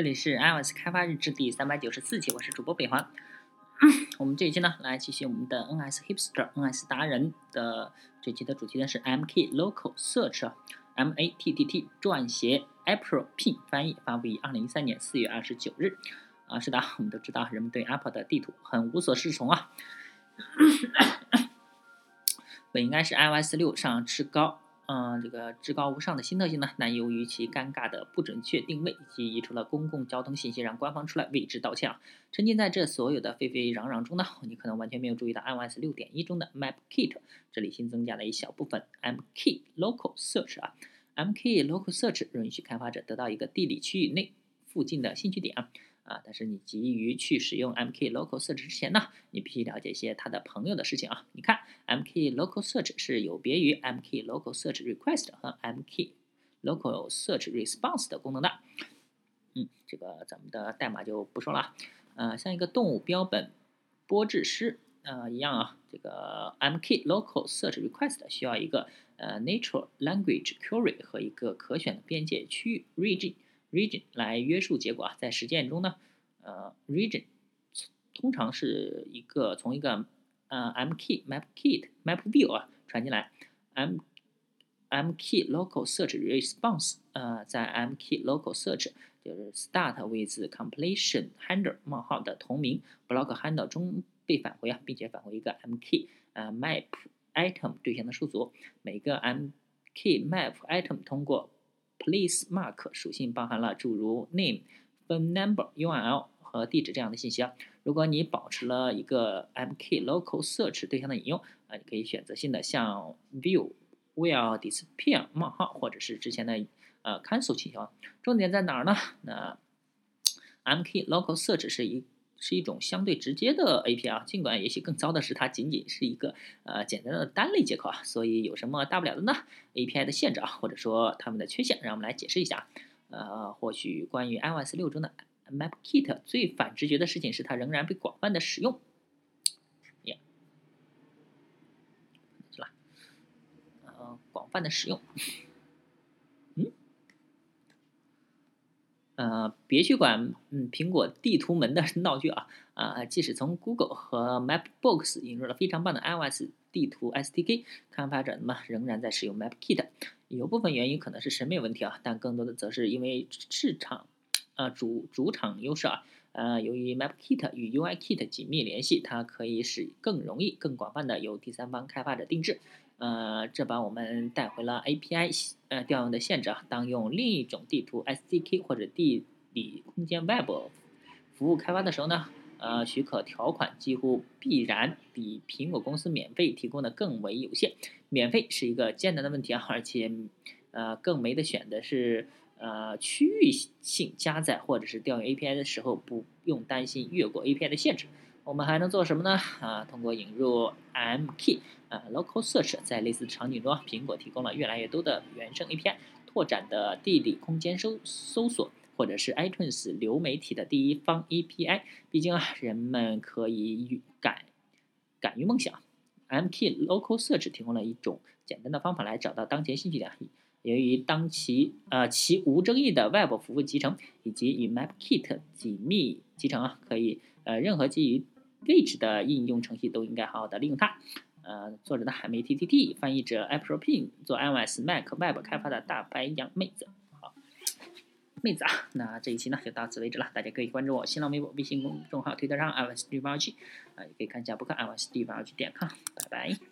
这里是 iOS 开发日志第三百九十四期，我是主播北环。我们这一期呢，来继续我们的 NS Hipster、NS 达人的这期的主题呢是 MK Local Search，M A T T T 撰写，April Pin 翻译，发布于二零一三年四月二十九日。啊，是的，我们都知道人们对 Apple 的地图很无所适从啊。本应该是 iOS 六上吃高。嗯，这个至高无上的新特性呢，但由于其尴尬的不准确定位以及移除了公共交通信息，让官方出来为之道歉啊！沉浸在这所有的沸沸嚷嚷中呢，你可能完全没有注意到 iOS 六点一中的 Map Kit，这里新增加了一小部分 MK Local Search 啊，MK Local Search 允许开发者得到一个地理区域内附近的兴趣点啊。啊，但是你急于去使用 MK Local Search 之前呢，你必须了解一些他的朋友的事情啊。你看，MK Local Search 是有别于 MK Local Search Request 和 MK Local Search Response 的功能的。嗯，这个咱们的代码就不说了。呃，像一个动物标本播制师呃一样啊，这个 MK Local Search Request 需要一个呃 Natural Language Query 和一个可选的边界区域 Region。Region 来约束结果啊，在实践中呢，呃，region 通常是一个从一个呃 m key map kit map view 啊传进来，m m key local search response 呃在 m key local search 就是 start with completion handle 冒号的同名 block handle 中被返回啊，并且返回一个 m key 呃 map item 对象的数组，每个 m key map item 通过 Place mark 属性包含了诸如 name、phone number、URL 和地址这样的信息啊。如果你保持了一个 MK Local Search 对象的引用啊，你可以选择性的向 View will disappear 冒号或者是之前的呃 cancel 请求。重点在哪儿呢？那 MK Local Search 是一是一种相对直接的 API 啊，尽管也许更糟的是，它仅仅是一个呃简单的单类接口啊，所以有什么大不了的呢？API 的限制啊，或者说它们的缺陷，让我们来解释一下。呃，或许关于 iOS 六中的 MapKit 最反直觉的事情是它仍然被广泛的使用。呀，是吧？呃，广泛的使用。呃，别去管嗯苹果地图门的闹剧啊啊！即使从 Google 和 Mapbox 引入了非常棒的 iOS 地图 SDK，开发者们仍然在使用 MapKit。有部分原因可能是审美问题啊，但更多的则是因为市场啊主主场优势啊。呃，由于 MapKit 与 UIKit 紧密联系，它可以使更容易、更广泛的由第三方开发者定制。呃，这把我们带回了 API 呃调用的限制啊。当用另一种地图 SDK 或者地理空间 Web 服务开发的时候呢，呃，许可条款几乎必然比苹果公司免费提供的更为有限。免费是一个艰难的问题啊，而且呃更没得选的是呃区域性加载或者是调用 API 的时候不用担心越过 API 的限制。我们还能做什么呢？啊，通过引入 MK 啊 Local Search，在类似场景中，苹果提供了越来越多的原生 API，拓展的地理空间搜搜索，或者是 iTunes 流媒体的第一方 API。毕竟啊，人们可以敢敢于梦想。MK Local Search 提供了一种简单的方法来找到当前兴趣点。由于当其呃其无争议的 Web 服务集成以及与 MapKit 紧密集成啊，可以呃任何基于位置的应用程序都应该好好的利用它。呃，作者的海梅 T T T，翻译者 April Pin，做 iOS、Mac、Web 开发的大白羊妹子。好，妹子啊，那这一期呢就到此为止了。大家可以关注我新浪微博、微信公众号、推特上 iOS 地方去，啊，也可以看一下博客 iOS 地方去点 com。拜拜。